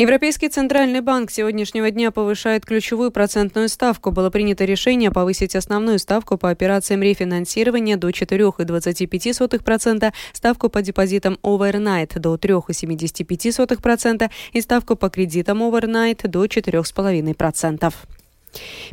Европейский центральный банк сегодняшнего дня повышает ключевую процентную ставку. Было принято решение повысить основную ставку по операциям рефинансирования до 4,25%, ставку по депозитам overnight до 3,75% и ставку по кредитам overnight до 4,5%.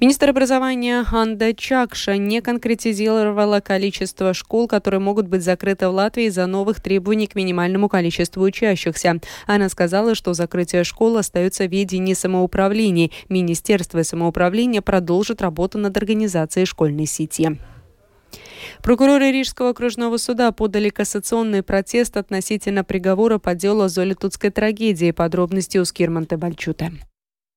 Министр образования Анда Чакша не конкретизировала количество школ, которые могут быть закрыты в Латвии из-за новых требований к минимальному количеству учащихся. Она сказала, что закрытие школ остается в ведении самоуправлений. Министерство самоуправления продолжит работу над организацией школьной сети. Прокуроры Рижского окружного суда подали кассационный протест относительно приговора по делу о Золитутской трагедии. Подробности у Скирманта Бальчута.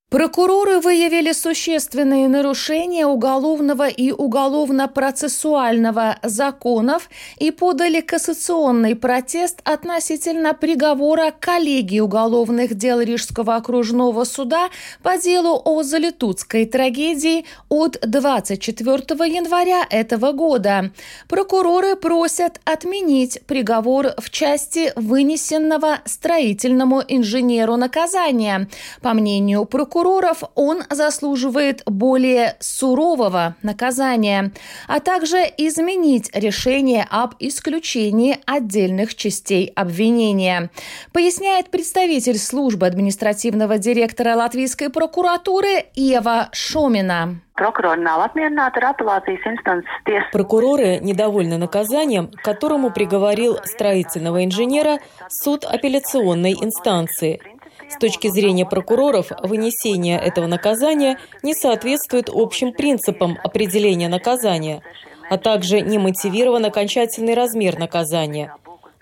Прокуроры выявили существенные нарушения уголовного и уголовно-процессуального законов и подали кассационный протест относительно приговора коллегии уголовных дел Рижского окружного суда по делу о Залитутской трагедии от 24 января этого года. Прокуроры просят отменить приговор в части вынесенного строительному инженеру наказания. По мнению прокурора, прокуроров, он заслуживает более сурового наказания, а также изменить решение об исключении отдельных частей обвинения. Поясняет представитель службы административного директора Латвийской прокуратуры Ева Шомина. Прокуроры недовольны наказанием, к которому приговорил строительного инженера суд апелляционной инстанции. С точки зрения прокуроров, вынесение этого наказания не соответствует общим принципам определения наказания, а также не мотивирован окончательный размер наказания.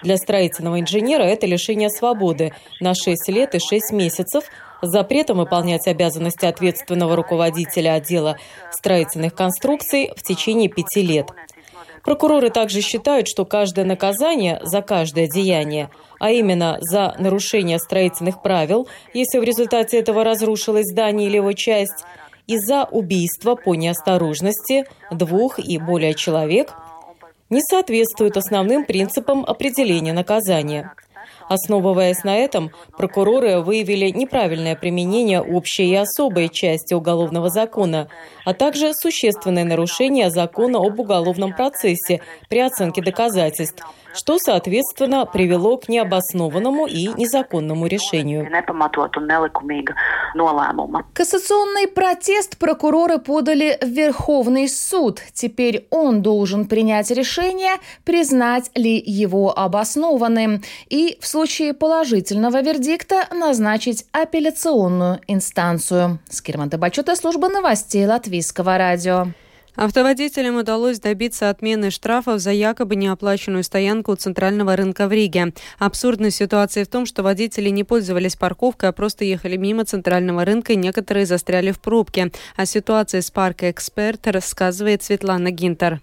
Для строительного инженера это лишение свободы на 6 лет и 6 месяцев с запретом выполнять обязанности ответственного руководителя отдела строительных конструкций в течение пяти лет – Прокуроры также считают, что каждое наказание за каждое деяние, а именно за нарушение строительных правил, если в результате этого разрушилось здание или его часть, и за убийство по неосторожности двух и более человек, не соответствует основным принципам определения наказания. Основываясь на этом, прокуроры выявили неправильное применение общей и особой части уголовного закона, а также существенное нарушение закона об уголовном процессе при оценке доказательств – что, соответственно, привело к необоснованному и незаконному решению. Кассационный протест прокуроры подали в Верховный суд. Теперь он должен принять решение, признать ли его обоснованным и в случае положительного вердикта назначить апелляционную инстанцию. Скирман Бачута, служба новостей Латвийского радио. Автоводителям удалось добиться отмены штрафов за якобы неоплаченную стоянку у центрального рынка в Риге. Абсурдность ситуации в том, что водители не пользовались парковкой, а просто ехали мимо центрального рынка, и некоторые застряли в пробке. О ситуации с парка «Эксперт» рассказывает Светлана Гинтер.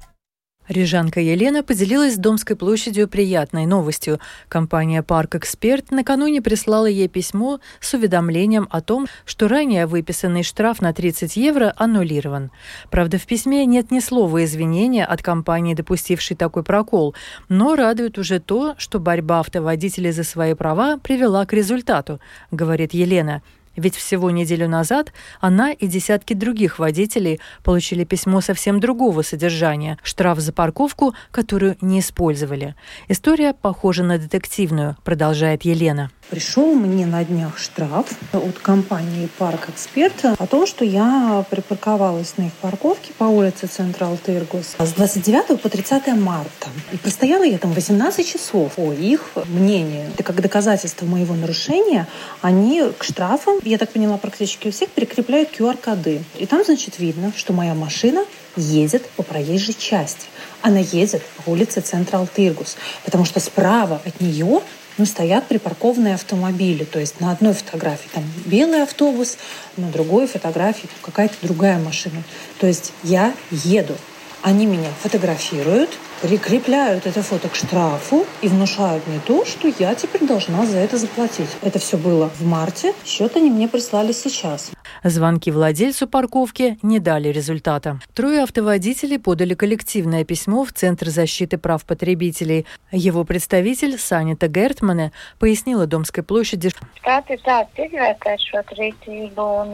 Рижанка Елена поделилась с Домской площадью приятной новостью. Компания «Парк Эксперт» накануне прислала ей письмо с уведомлением о том, что ранее выписанный штраф на 30 евро аннулирован. Правда, в письме нет ни слова извинения от компании, допустившей такой прокол, но радует уже то, что борьба автоводителей за свои права привела к результату, говорит Елена. Ведь всего неделю назад она и десятки других водителей получили письмо совсем другого содержания – штраф за парковку, которую не использовали. История похожа на детективную, продолжает Елена. Пришел мне на днях штраф от компании «Парк Эксперт» о том, что я припарковалась на их парковке по улице Централ Тыргус с 29 по 30 марта. И простояла я там 18 часов. По их мнению, это как доказательство моего нарушения, они к штрафам, я так поняла, практически у всех прикрепляют QR-коды. И там, значит, видно, что моя машина едет по проезжей части. Она едет по улице Централ Тыргус, потому что справа от нее ну, стоят припаркованные автомобили. То есть на одной фотографии там белый автобус, на другой фотографии какая-то другая машина. То есть я еду. Они меня фотографируют, прикрепляют это фото к штрафу и внушают мне то, что я теперь должна за это заплатить. Это все было в марте, счет они мне прислали сейчас. Звонки владельцу парковки не дали результата. Трое автоводителей подали коллективное письмо в Центр защиты прав потребителей. Его представитель Санита Гертмане пояснила Домской площади.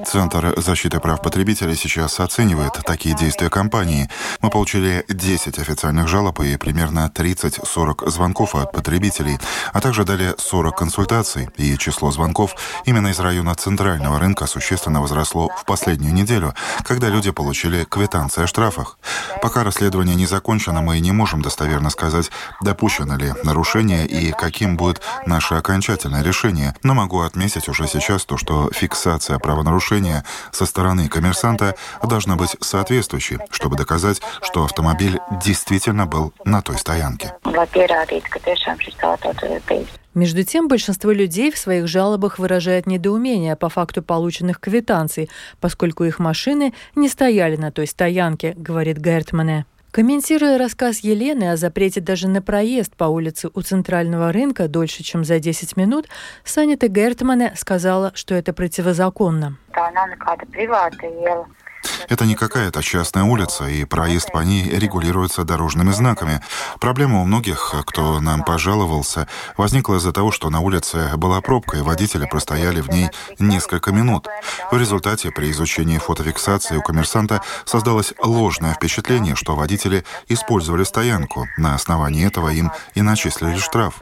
Центр защиты прав потребителей сейчас оценивает такие действия компании. Мы получили 10 официальных жалоб и примерно 30-40 звонков от потребителей, а также дали 40 консультаций, и число звонков именно из района центрального рынка существенно возросло в последнюю неделю, когда люди получили квитанции о штрафах. Пока расследование не закончено, мы не можем достоверно сказать, допущено ли нарушение и каким будет наше окончательное решение, но могу отметить уже сейчас то, что фиксация правонарушения со стороны коммерсанта должна быть соответствующей, чтобы доказать, что автомобиль действительно был на той стоянке. Между тем, большинство людей в своих жалобах выражает недоумение по факту полученных квитанций, поскольку их машины не стояли на той стоянке, говорит Гертмане. Комментируя рассказ Елены о запрете даже на проезд по улице у центрального рынка дольше, чем за 10 минут, Санита Гертмане сказала, что это противозаконно. Это не какая-то частная улица, и проезд по ней регулируется дорожными знаками. Проблема у многих, кто нам пожаловался, возникла из-за того, что на улице была пробка, и водители простояли в ней несколько минут. В результате при изучении фотофиксации у коммерсанта создалось ложное впечатление, что водители использовали стоянку. На основании этого им и начислили штраф.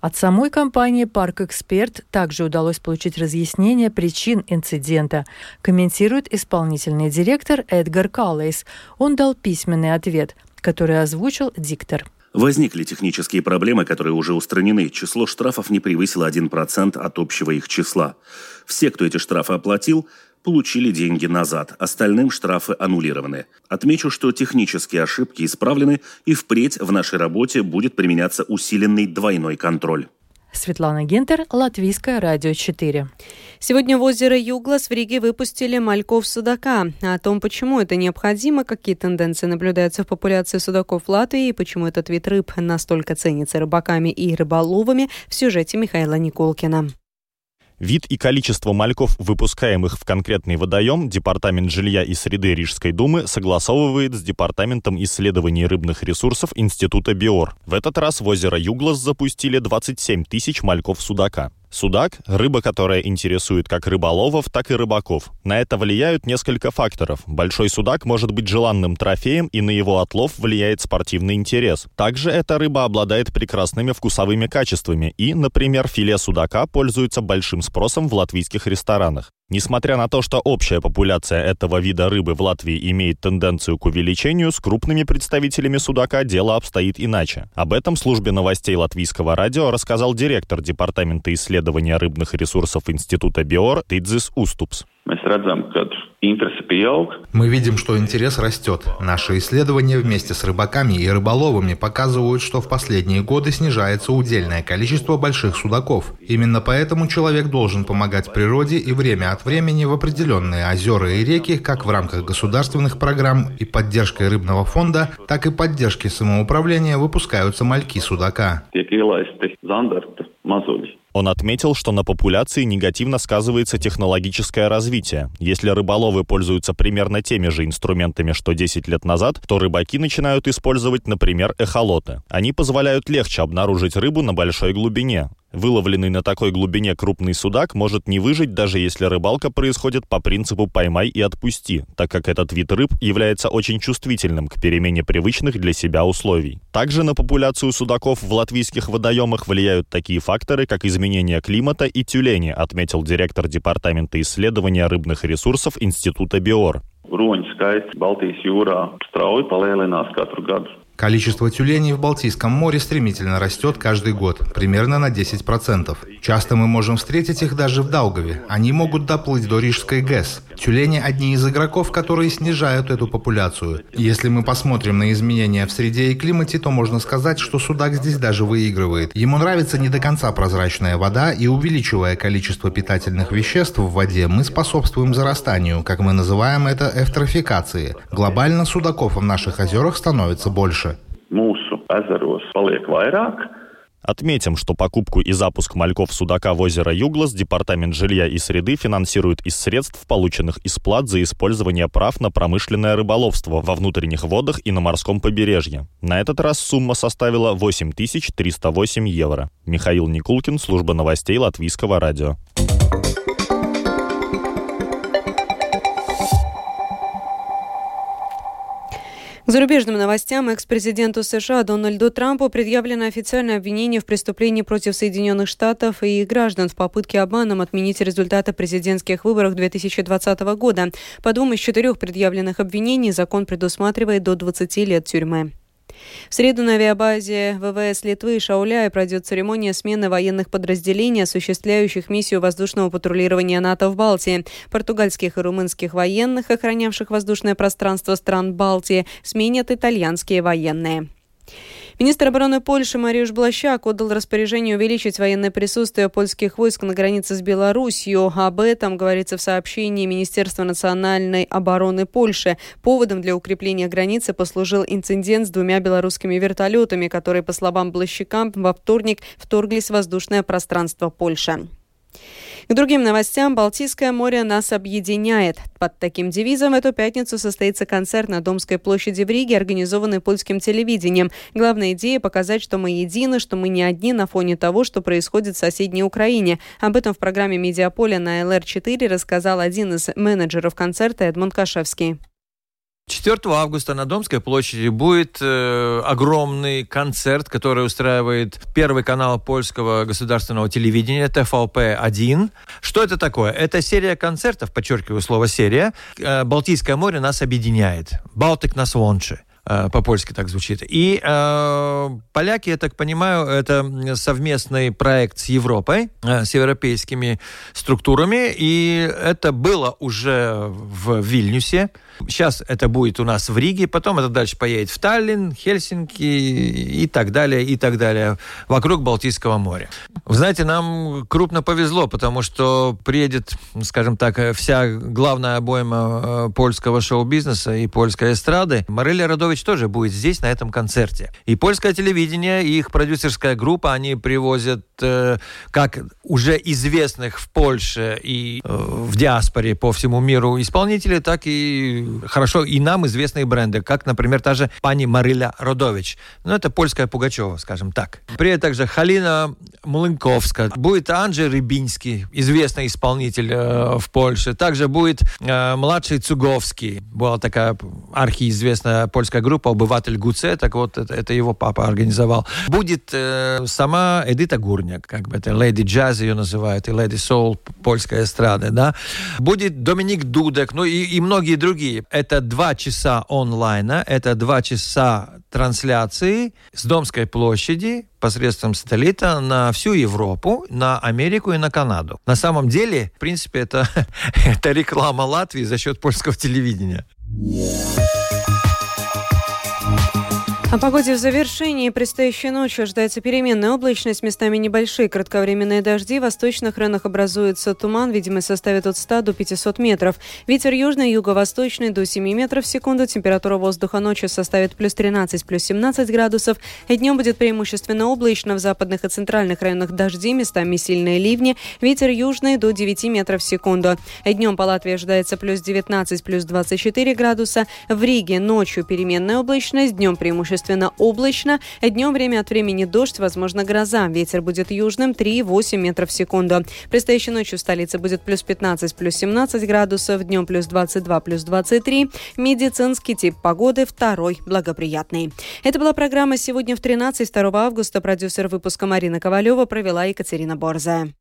От самой компании «Парк Эксперт» также удалось получить разъяснение причин инцидента, комментирует исполнительный директор Эдгар Каллейс. Он дал письменный ответ, который озвучил диктор. Возникли технические проблемы, которые уже устранены. Число штрафов не превысило 1% от общего их числа. Все, кто эти штрафы оплатил, получили деньги назад, остальным штрафы аннулированы. Отмечу, что технические ошибки исправлены и впредь в нашей работе будет применяться усиленный двойной контроль. Светлана Гентер, Латвийское радио 4. Сегодня в озеро Юглас в Риге выпустили мальков судака. О том, почему это необходимо, какие тенденции наблюдаются в популяции судаков в Латвии и почему этот вид рыб настолько ценится рыбаками и рыболовами, в сюжете Михаила Николкина. Вид и количество мальков, выпускаемых в конкретный водоем, Департамент жилья и среды Рижской думы согласовывает с Департаментом исследований рыбных ресурсов Института БИОР. В этот раз в озеро Юглас запустили 27 тысяч мальков судака. Судак – рыба, которая интересует как рыболовов, так и рыбаков. На это влияют несколько факторов. Большой судак может быть желанным трофеем, и на его отлов влияет спортивный интерес. Также эта рыба обладает прекрасными вкусовыми качествами, и, например, филе судака пользуется большим спросом в латвийских ресторанах. Несмотря на то, что общая популяция этого вида рыбы в Латвии имеет тенденцию к увеличению, с крупными представителями судака дело обстоит иначе. Об этом службе новостей латвийского радио рассказал директор Департамента исследования рыбных ресурсов Института БИОР Тидзис Уступс. Мы видим, что интерес растет. Наши исследования вместе с рыбаками и рыболовами показывают, что в последние годы снижается удельное количество больших судаков. Именно поэтому человек должен помогать природе и время от времени в определенные озера и реки, как в рамках государственных программ и поддержкой рыбного фонда, так и поддержки самоуправления выпускаются мальки судака. Он отметил, что на популяции негативно сказывается технологическое развитие. Если рыболовы пользуются примерно теми же инструментами, что 10 лет назад, то рыбаки начинают использовать, например, эхолоты. Они позволяют легче обнаружить рыбу на большой глубине. Выловленный на такой глубине крупный судак может не выжить, даже если рыбалка происходит по принципу «поймай и отпусти», так как этот вид рыб является очень чувствительным к перемене привычных для себя условий. Также на популяцию судаков в латвийских водоемах влияют такие факторы, как изменение климата и тюлени, отметил директор Департамента исследования рыбных ресурсов Института БИОР. Ruoņu skaits Baltijas jūrā strauji palielinās katru. Количество тюленей в Балтийском море стремительно растет каждый год, примерно на 10%. Часто мы можем встретить их даже в Даугаве. Они могут доплыть до Рижской ГЭС. Тюлени – одни из игроков, которые снижают эту популяцию. Если мы посмотрим на изменения в среде и климате, то можно сказать, что судак здесь даже выигрывает. Ему нравится не до конца прозрачная вода, и увеличивая количество питательных веществ в воде, мы способствуем зарастанию, как мы называем это эвтрофикацией. Глобально судаков в наших озерах становится больше. Mūsu ezeros paliek vairāk, Отметим, что покупку и запуск мальков судака в озеро Юглас Департамент жилья и среды финансирует из средств, полученных из плат за использование прав на промышленное рыболовство во внутренних водах и на морском побережье. На этот раз сумма составила 8308 евро. Михаил Никулкин, служба новостей Латвийского радио. К зарубежным новостям экс-президенту США Дональду Трампу предъявлено официальное обвинение в преступлении против Соединенных Штатов и их граждан в попытке обманом отменить результаты президентских выборов 2020 года. По двум из четырех предъявленных обвинений закон предусматривает до 20 лет тюрьмы. В среду на авиабазе ВВС Литвы Шауляя пройдет церемония смены военных подразделений, осуществляющих миссию воздушного патрулирования НАТО в Балтии. Португальских и румынских военных, охранявших воздушное пространство стран Балтии, сменят итальянские военные. Министр обороны Польши Мариуш Блащак отдал распоряжение увеличить военное присутствие польских войск на границе с Беларусью. Об этом говорится в сообщении Министерства национальной обороны Польши. Поводом для укрепления границы послужил инцидент с двумя белорусскими вертолетами, которые, по словам Блащака, во вторник вторглись в воздушное пространство Польши. К другим новостям. Балтийское море нас объединяет. Под таким девизом в эту пятницу состоится концерт на Домской площади в Риге, организованный польским телевидением. Главная идея – показать, что мы едины, что мы не одни на фоне того, что происходит в соседней Украине. Об этом в программе «Медиаполя» на ЛР-4 рассказал один из менеджеров концерта Эдмунд Кашевский. 4 августа на Домской площади будет э, огромный концерт, который устраивает Первый канал польского государственного телевидения TVP-1. Что это такое? Это серия концертов, подчеркиваю слово «серия». Э, Балтийское море нас объединяет. Балтик нас лонче по-польски так звучит. И э, поляки, я так понимаю, это совместный проект с Европой, э, с европейскими структурами, и это было уже в Вильнюсе. Сейчас это будет у нас в Риге, потом это дальше поедет в Таллин, Хельсинки и так далее, и так далее, вокруг Балтийского моря. Вы знаете, нам крупно повезло, потому что приедет, скажем так, вся главная обойма э, польского шоу-бизнеса и польской эстрады. Мариля Радович тоже будет здесь, на этом концерте. И польское телевидение, и их продюсерская группа, они привозят э, как уже известных в Польше и э, в диаспоре по всему миру исполнителей, так и хорошо и нам известные бренды, как, например, та же пани Мариля Родович. Ну, это польская Пугачева, скажем так. Приедет также Халина Млынковская. Будет Анджей Рыбинский, известный исполнитель э, в Польше. Также будет э, младший Цуговский. Была такая архиизвестная польская группа «Обыватель Гуце». Так вот, это, это его папа организовал. Будет э, сама Эдита Гурняк, как бы это Леди Джаз ее называют, и Леди Соул польская эстрада, да. Будет Доминик Дудек, ну и, и многие другие. Это два часа онлайна, это два часа трансляции с Домской площади посредством сателлита на всю Европу, на Америку и на Канаду. На самом деле, в принципе, это, это реклама Латвии за счет польского телевидения. О погоде в завершении. Предстоящей ночью ожидается переменная облачность, местами небольшие кратковременные дожди. В восточных районах образуется туман, видимость составит от 100 до 500 метров. Ветер южный, юго-восточный до 7 метров в секунду. Температура воздуха ночью составит плюс 13, плюс 17 градусов. И днем будет преимущественно облачно. В западных и центральных районах дожди, местами сильные ливни. Ветер южный до 9 метров в секунду. И днем по Латвии ожидается плюс 19, плюс 24 градуса. В Риге ночью переменная облачность, днем преимущественно преимущественно облачно. Днем время от времени дождь, возможно, гроза. Ветер будет южным 3,8 метров в секунду. Предстоящей ночью в столице будет плюс 15, плюс 17 градусов. Днем плюс 22, плюс 23. Медицинский тип погоды второй благоприятный. Это была программа «Сегодня в 13, 2 августа». Продюсер выпуска Марина Ковалева провела Екатерина Борзая.